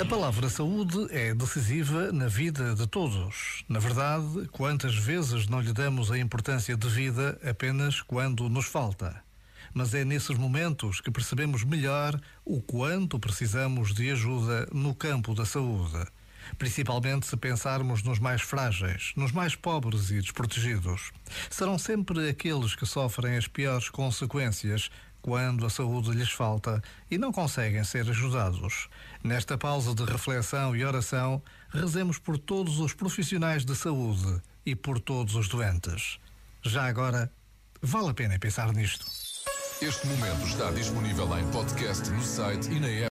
A palavra saúde é decisiva na vida de todos. Na verdade, quantas vezes não lhe damos a importância de vida apenas quando nos falta? Mas é nesses momentos que percebemos melhor o quanto precisamos de ajuda no campo da saúde. Principalmente se pensarmos nos mais frágeis, nos mais pobres e desprotegidos. Serão sempre aqueles que sofrem as piores consequências quando a saúde lhes falta e não conseguem ser ajudados. Nesta pausa de reflexão e oração, rezemos por todos os profissionais de saúde e por todos os doentes. Já agora, vale a pena pensar nisto. Este momento está disponível em podcast no site e na app.